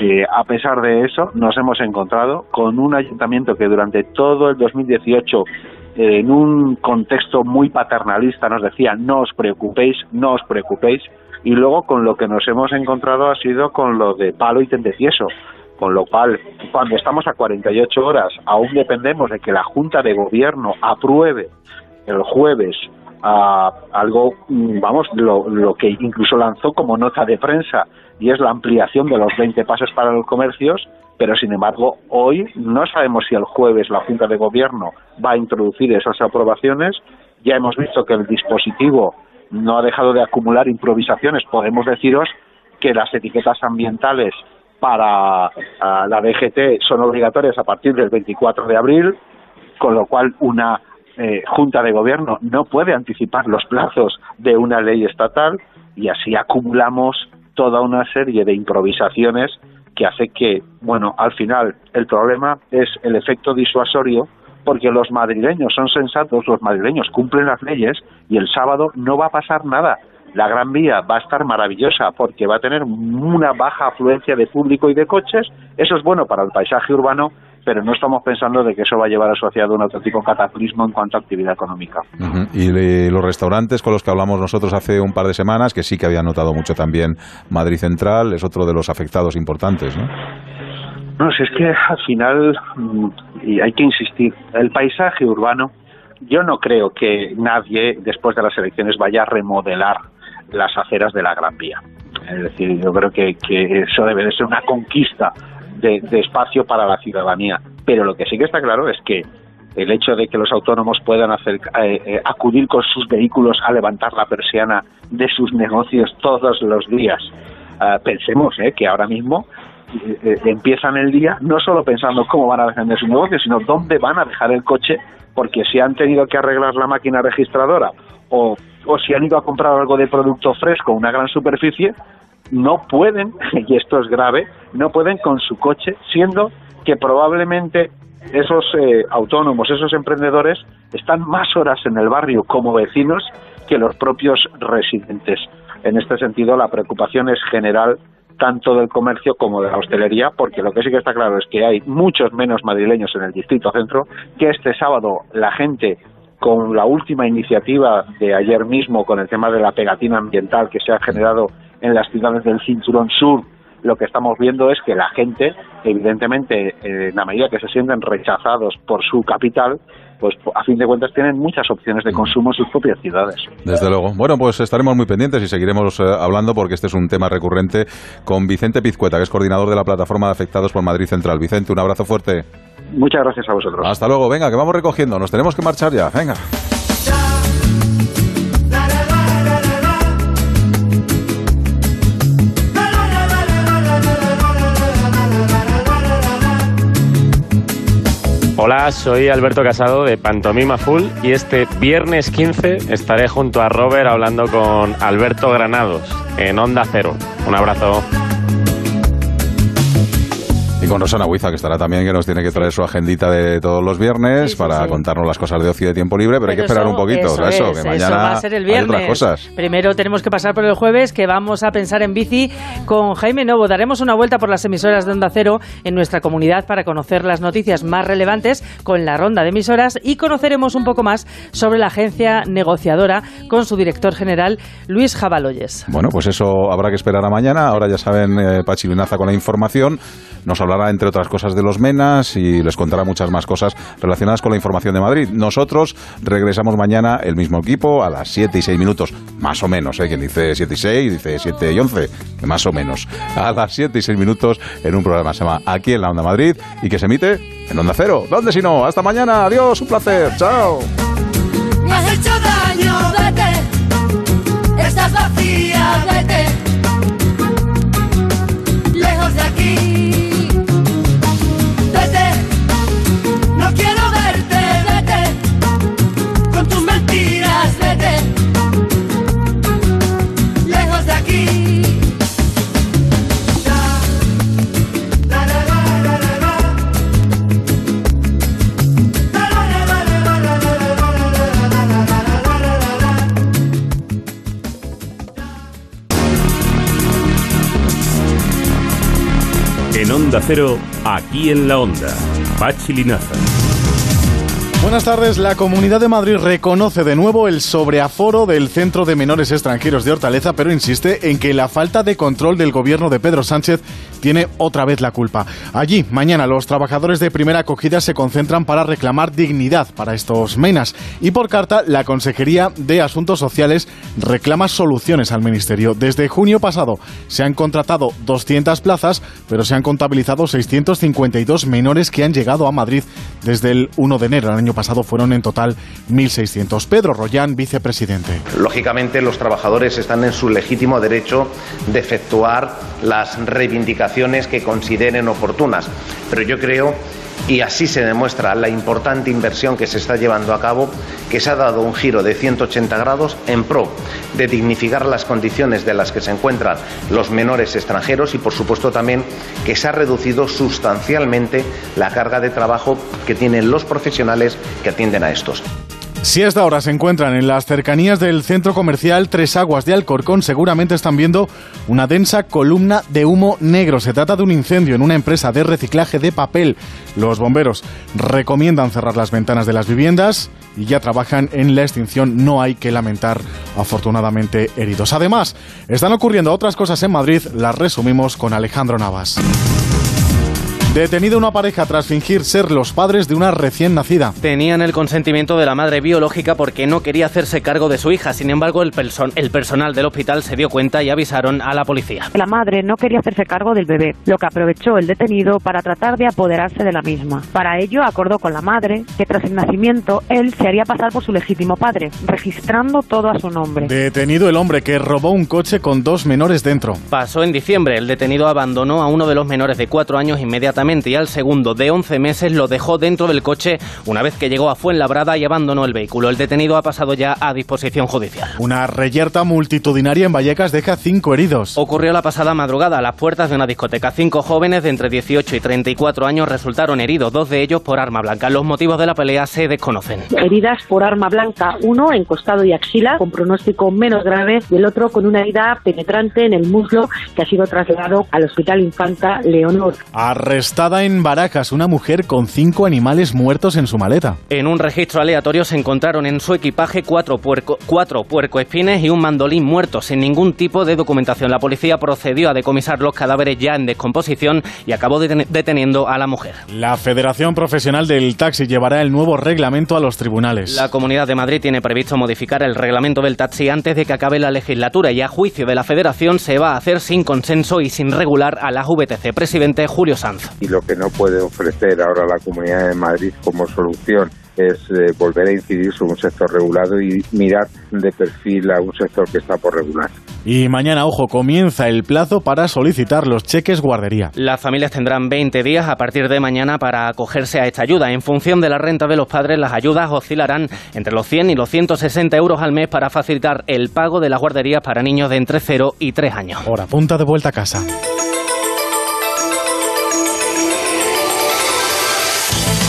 Eh, a pesar de eso, nos hemos encontrado con un ayuntamiento que durante todo el 2018 eh, en un contexto muy paternalista nos decía no os preocupéis, no os preocupéis y luego con lo que nos hemos encontrado ha sido con lo de palo y tendecieso con lo cual cuando estamos a 48 horas aún dependemos de que la Junta de Gobierno apruebe el jueves a algo, mm, vamos, lo, lo que incluso lanzó como nota de prensa y es la ampliación de los 20 pasos para los comercios, pero sin embargo hoy no sabemos si el jueves la Junta de Gobierno va a introducir esas aprobaciones. Ya hemos visto que el dispositivo no ha dejado de acumular improvisaciones. Podemos deciros que las etiquetas ambientales para ah, la DGT son obligatorias a partir del 24 de abril, con lo cual una eh, Junta de Gobierno no puede anticipar los plazos de una ley estatal y así acumulamos toda una serie de improvisaciones que hace que, bueno, al final el problema es el efecto disuasorio porque los madrileños son sensatos, los madrileños cumplen las leyes y el sábado no va a pasar nada. La Gran Vía va a estar maravillosa porque va a tener una baja afluencia de público y de coches. Eso es bueno para el paisaje urbano, pero no estamos pensando de que eso va a llevar asociado un auténtico cataclismo en cuanto a actividad económica.
Y le- los restaurantes con los que hablamos nosotros hace un par de semanas, que sí que habían notado mucho también Madrid Central, es otro de los afectados importantes, ¿no?
No, si es que al final, mm, y hay que insistir, el paisaje urbano, yo no creo que nadie después de las elecciones vaya a remodelar las aceras de la Gran Vía. Es decir, yo creo que, que eso debe de ser una conquista de, espacio para la ciudadanía. Pero lo que sí que está claro es que el hecho de que los autónomos puedan hacer, eh, eh, acudir con sus vehículos a levantar la persiana de sus negocios todos los días, ah, pensemos eh, que ahora mismo eh, empiezan el día no solo pensando cómo van a defender su negocio, sino dónde van a dejar el coche, porque si han tenido que arreglar la máquina registradora o, o si han ido a comprar algo de producto fresco, una gran superficie, no pueden, y esto es grave, no pueden con su coche, siendo que probablemente esos eh, autónomos, esos emprendedores, están más horas en el barrio como vecinos que los propios residentes. En este sentido, la preocupación es general tanto del comercio como de la hostelería, porque lo que sí que está claro es que hay muchos menos madrileños en el distrito centro, que este sábado la gente con la última iniciativa de ayer mismo con el tema de la pegatina ambiental que se ha generado en las ciudades del cinturón sur, lo que estamos viendo es que la gente, evidentemente, eh, en la medida que se sienten rechazados por su capital, pues a fin de cuentas tienen muchas opciones de consumo en sus propias ciudades.
Desde luego. Bueno, pues estaremos muy pendientes y seguiremos eh, hablando porque este es un tema recurrente con Vicente Pizcueta, que es coordinador de la plataforma de afectados por Madrid Central. Vicente, un abrazo fuerte.
Muchas gracias a vosotros.
Hasta luego. Venga, que vamos recogiendo. Nos tenemos que marchar ya. Venga.
Hola, soy Alberto Casado de Pantomima Full y este viernes 15 estaré junto a Robert hablando con Alberto Granados en Onda Cero. Un abrazo.
Y con Rosana Huiza, que estará también, que nos tiene que traer su agendita de todos los viernes para contarnos las cosas de ocio y de tiempo libre, pero, hay que esperar
eso-
un poquito,
eso
eso,
es,
que
eso
mañana
va a ser el
hay
viernes.
otras cosas.
Primero tenemos que pasar por el jueves, que vamos a pensar en bici con Jaime Novo. Daremos una vuelta por las emisoras de Onda Cero en nuestra comunidad para conocer las noticias más relevantes con la ronda de emisoras y conoceremos un poco más sobre la agencia negociadora con su director general, Luis Jabaloyes.
Bueno, pues eso habrá que esperar a mañana. Ahora ya saben, eh, Pachi con la información. Nos hablará, entre otras cosas, de los Menas y les contará muchas más cosas relacionadas con la información de Madrid. Nosotros regresamos mañana el mismo equipo a las 7 y 6 minutos, más o menos. ¿eh? Quien dice 7 y 6 dice 7 y 11, que más o menos. A las 7 y 6 minutos en un programa que se llama Aquí en la Onda Madrid y que se emite en Onda Cero. ¿Dónde si no? Hasta mañana. Adiós, un placer. Chao.
Onda Cero, aquí en la Onda. Pachi Linaza.
Buenas tardes. La Comunidad de Madrid reconoce de nuevo el sobreaforo del Centro de Menores Extranjeros de Hortaleza, pero insiste en que la falta de control del gobierno de Pedro Sánchez tiene otra vez la culpa. Allí, mañana, los trabajadores de primera acogida se concentran para reclamar dignidad para estos menas. Y por carta, la Consejería de Asuntos Sociales reclama soluciones al Ministerio. Desde junio pasado se han contratado 200 plazas, pero se han contabilizado 652 menores que han llegado a Madrid desde el 1 de enero. El año pasado fueron en total 1.600. Pedro Rollán, vicepresidente.
Lógicamente, los trabajadores están en su legítimo derecho de efectuar las reivindicaciones que consideren oportunas, pero yo creo y así se demuestra la importante inversión que se está llevando a cabo, que se ha dado un giro de 180 grados en pro de dignificar las condiciones de las que se encuentran los menores extranjeros y, por supuesto, también que se ha reducido sustancialmente la carga de trabajo que tienen los profesionales que atienden a estos.
Si hasta ahora se encuentran en las cercanías del centro comercial Tres Aguas de Alcorcón, seguramente están viendo una densa columna de humo negro. Se trata de un incendio en una empresa de reciclaje de papel. Los bomberos recomiendan cerrar las ventanas de las viviendas y ya trabajan en la extinción. No hay que lamentar, afortunadamente, heridos. Además, están ocurriendo otras cosas en Madrid. Las resumimos con Alejandro Navas. Detenido una pareja tras fingir ser los padres de una recién nacida.
Tenían el consentimiento de la madre biológica porque no quería hacerse cargo de su hija. Sin embargo, el, person el personal del hospital se dio cuenta y avisaron a la policía.
La madre no quería hacerse cargo del bebé, lo que aprovechó el detenido para tratar de apoderarse de la misma. Para ello, acordó con la madre que tras el nacimiento él se haría pasar por su legítimo padre, registrando todo a su nombre.
Detenido el hombre que robó un coche con dos menores dentro.
Pasó en diciembre. El detenido abandonó a uno de los menores de cuatro años inmediatamente y al segundo de 11 meses lo dejó dentro del coche una vez que llegó a Fuenlabrada y abandonó el vehículo. El detenido ha pasado ya a disposición judicial.
Una reyerta multitudinaria en Vallecas deja cinco heridos.
Ocurrió la pasada madrugada a las puertas de una discoteca. Cinco jóvenes de entre 18 y 34 años resultaron heridos, dos de ellos por arma blanca. Los motivos de la pelea se desconocen.
Heridas por arma blanca, uno en costado y axila, con pronóstico menos grave, y el otro con una herida penetrante en el muslo que ha sido trasladado al Hospital Infanta Leonor.
Arrestada en Baracas una mujer con cinco animales muertos en su maleta.
En un registro aleatorio se encontraron en su equipaje cuatro, puerco, cuatro puercoespines y un mandolín muertos sin ningún tipo de documentación. La policía procedió a decomisar los cadáveres ya en descomposición y acabó deten- deteniendo a la mujer.
La Federación Profesional del Taxi llevará el nuevo reglamento a los tribunales.
La Comunidad de Madrid tiene previsto modificar el reglamento del taxi antes de que acabe la legislatura y a juicio de la Federación se va a hacer sin consenso y sin regular a la VTC. Presidente Julio Sanz.
Y lo que no puede ofrecer ahora la Comunidad de Madrid como solución es eh, volver a incidir sobre un sector regulado y mirar de perfil a un sector que está por regular.
Y mañana, ojo, comienza el plazo para solicitar los cheques guardería.
Las familias tendrán 20 días a partir de mañana para acogerse a esta ayuda. En función de la renta de los padres, las ayudas oscilarán entre los 100 y los 160 euros al mes para facilitar el pago de las guarderías para niños de entre 0 y 3 años.
Hora punta de vuelta a casa.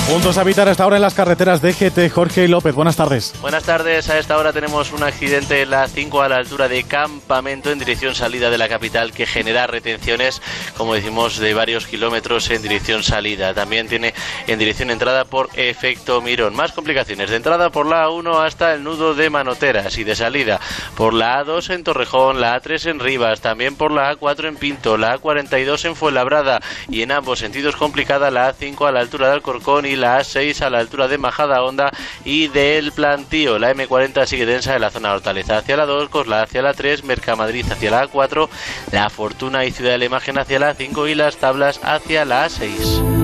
Puntos a evitar hasta ahora en las carreteras de GT. Jorge López, buenas tardes.
Buenas tardes, a esta hora tenemos un accidente en la 5 a la altura de Campamento en dirección salida de la capital que genera retenciones, como decimos, de varios kilómetros en dirección salida. También tiene en dirección entrada por efecto Mirón. Más complicaciones de entrada por la A1 hasta el nudo de Manoteras y de salida por la A2 en Torrejón, la A3 en Rivas, también por la A4 en Pinto, la A42 en Fuenlabrada y en ambos sentidos complicada la A5 a la altura de Alcorcón y la A6 a la altura de Majada Honda y del Plantío. La M40 sigue densa de la zona Hortaleza hacia la 2, Cosla hacia la 3, Mercamadrid hacia la A4, La Fortuna y Ciudad de la Imagen hacia la 5 y las tablas hacia la A6.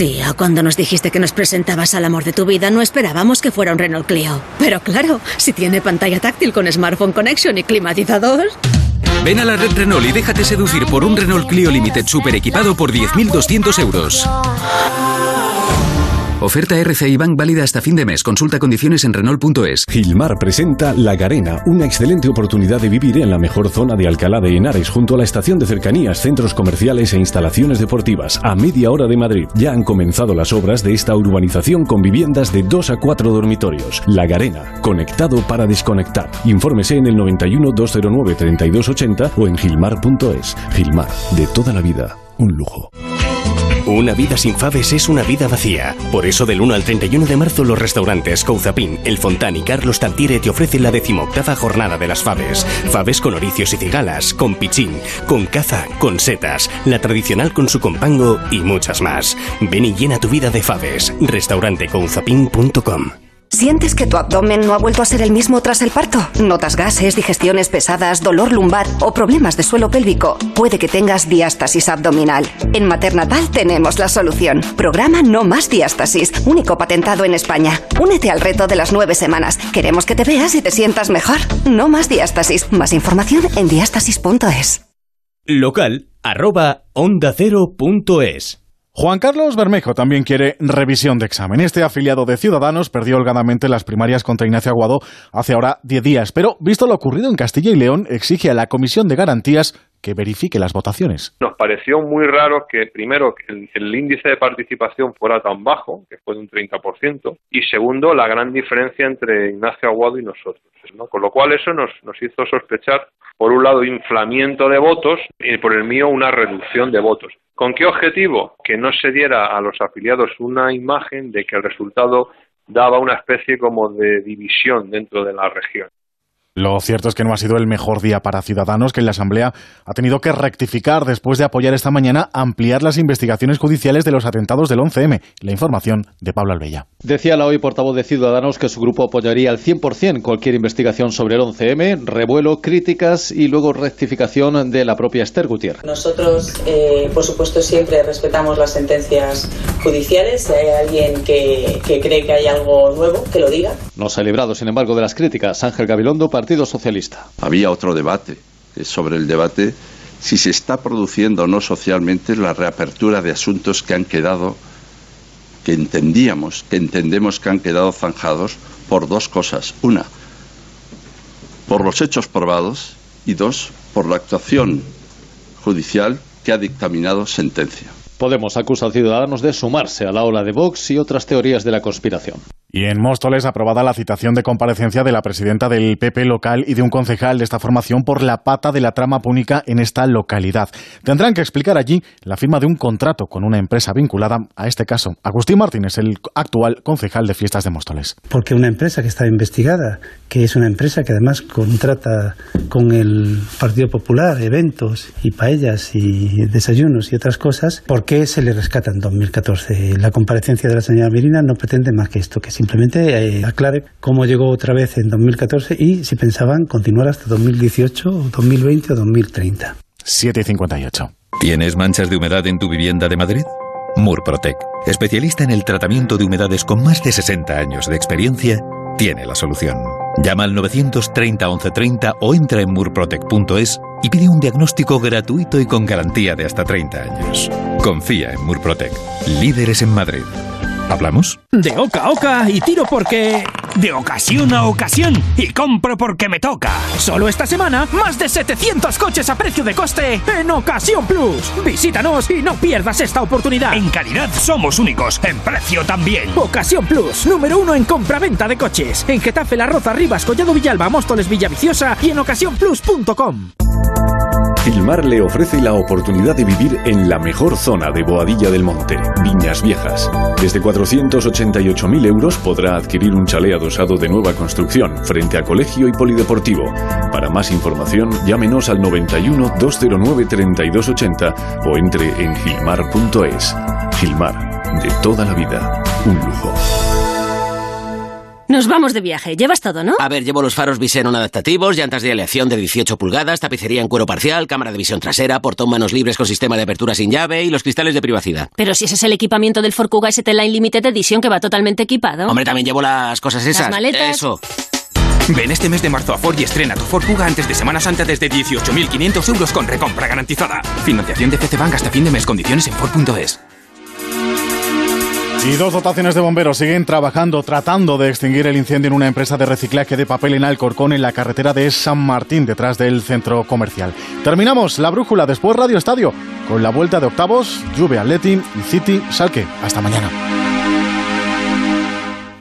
Tío, cuando nos dijiste que nos presentabas al amor de tu vida, no esperábamos que fuera un Renault Clio. Pero claro, si tiene pantalla táctil con Smartphone Connection y climatizador.
Ven a la red Renault y déjate seducir por un Renault Clio Limited super equipado por 10.200 euros. Oferta RCI Bank válida hasta fin de mes. Consulta condiciones en Renault.es.
Gilmar presenta La Garena, una excelente oportunidad de vivir en la mejor zona de Alcalá de Henares, junto a la estación de cercanías, centros comerciales e instalaciones deportivas, a media hora de Madrid. Ya han comenzado las obras de esta urbanización con viviendas de 2 a 4 dormitorios. La Garena, conectado para desconectar. Infórmese en el 91 209 3280 o en gilmar.es. Gilmar, de toda la vida, un lujo.
Una vida sin faves es una vida vacía. Por eso del 1 al 31 de marzo los restaurantes Couzapin, El Fontán y Carlos Tartiere te ofrecen la decimoctava jornada de las faves. Faves con oricios y cigalas, con pichín, con caza, con setas, la tradicional con su compango y muchas más. Ven y llena tu vida de faves. Restaurantecouzapin.com
¿Sientes que tu abdomen no ha vuelto a ser el mismo tras el parto? ¿Notas gases, digestiones pesadas, dolor lumbar o problemas de suelo pélvico? Puede que tengas diástasis abdominal. En Maternatal tenemos la solución. Programa No Más Diástasis, único patentado en España. Únete al reto de las nueve semanas. Queremos que te veas y te sientas mejor. No más diástasis. Más información en diástasis.es.
Local arroba onda cero punto es.
Juan Carlos Bermejo también quiere revisión de examen. Este afiliado de Ciudadanos perdió holgadamente las primarias contra Ignacio Aguado hace ahora 10 días, pero visto lo ocurrido en Castilla y León, exige a la Comisión de Garantías que verifique las votaciones.
Nos pareció muy raro que, primero, que el, índice de participación fuera tan bajo, que fue de un 30%, y segundo, la gran diferencia entre Ignacio Aguado y nosotros. ¿no? Con lo cual eso nos, nos hizo sospechar, por un lado, inflamiento de votos y por el mío una reducción de votos. ¿Con qué objetivo? Que no se diera a los afiliados una imagen de que el resultado daba una especie como de división dentro de la región.
Lo cierto es que no ha sido el mejor día para Ciudadanos, que en la Asamblea ha tenido que rectificar después de apoyar esta mañana ampliar las investigaciones judiciales de los atentados del 11M. La información de Pablo Albella.
Decía la hoy portavoz de Ciudadanos que su grupo apoyaría al 100% cualquier investigación sobre el 11M, revuelo, críticas y luego rectificación de la propia Esther Gutiérrez.
Nosotros, eh, por supuesto, siempre respetamos las sentencias judiciales. Si hay alguien que, que cree que hay algo nuevo, que lo diga.
No se ha librado, sin embargo, de las críticas. Ángel Gabilondo, Partido Socialista.
Había otro debate, es sobre el debate si se está produciendo o no socialmente la reapertura de asuntos que han quedado, que entendíamos, que entendemos que han quedado zanjados por dos cosas. Una, por los hechos probados y dos, por la actuación judicial que ha dictaminado sentencia.
Podemos acusa a Ciudadanos de sumarse a la ola de Vox y otras teorías de la conspiración.
Y en Móstoles aprobada la citación de comparecencia de la presidenta del PP local y de un concejal de esta formación por la pata de la trama púnica en esta localidad. Tendrán que explicar allí la firma de un contrato con una empresa vinculada a este caso. Agustín Martínez, el actual concejal de fiestas de Móstoles.
Porque una empresa que está investigada, que es una empresa que además contrata con el Partido Popular eventos y paellas y desayunos y otras cosas, ¿por qué se le rescata en 2014? La comparecencia de la señora Mirina no pretende más que esto, que simplemente eh, aclare cómo llegó otra vez en 2014 y si pensaban continuar hasta 2018 o 2020 o 2030.
7 y 58.
¿Tienes manchas de humedad en tu vivienda de Madrid? Murprotec, especialista en el tratamiento de humedades con más de 60 años de experiencia, tiene la solución. Llama al 930 1130 o entra en murprotec.es y pide un diagnóstico gratuito y con garantía de hasta 30 años. Confía en Murprotec, líderes en Madrid. ¿Hablamos?
De oca a oca y tiro porque... De ocasión a ocasión y compro porque me toca. Solo esta semana, más de 700 coches a precio de coste en Ocasión Plus. Visítanos y no pierdas esta oportunidad. En calidad somos únicos, en precio también. Ocasión Plus, número uno en compra-venta de coches. En Getafe, La Roza, Rivas, Collado Villalba, Móstoles, Villaviciosa y en ocasiónplus.com.
Gilmar le ofrece la oportunidad de vivir en la mejor zona de Boadilla del Monte, Viñas Viejas. Desde 488.000 euros podrá adquirir un chalet adosado de nueva construcción frente a colegio y polideportivo. Para más información, llámenos al 91 209 3280 o entre en gilmar.es. Gilmar, de toda la vida, un lujo.
Nos vamos de viaje. Llevas todo, ¿no?
A ver, llevo los faros Visenon adaptativos, llantas de aleación de 18 pulgadas, tapicería en cuero parcial, cámara de visión trasera, portón manos libres con sistema de apertura sin llave y los cristales de privacidad.
Pero si ese es el equipamiento del Ford Kuga ST Line Limited Edition que va totalmente equipado.
Hombre, también llevo las cosas esas.
Las maletas.
Eso.
Ven este mes de marzo a Ford y estrena tu Ford Kuga antes de Semana Santa desde 18.500 euros con recompra garantizada. Financiación de FC Bank hasta fin de mes. Condiciones en Ford.es.
Y dos dotaciones de bomberos siguen trabajando, tratando de extinguir el incendio en una empresa de reciclaje de papel en Alcorcón, en la carretera de San Martín, detrás del centro comercial. Terminamos la brújula, después Radio Estadio, con la vuelta de octavos, Juve Atleti y City Salque. Hasta mañana.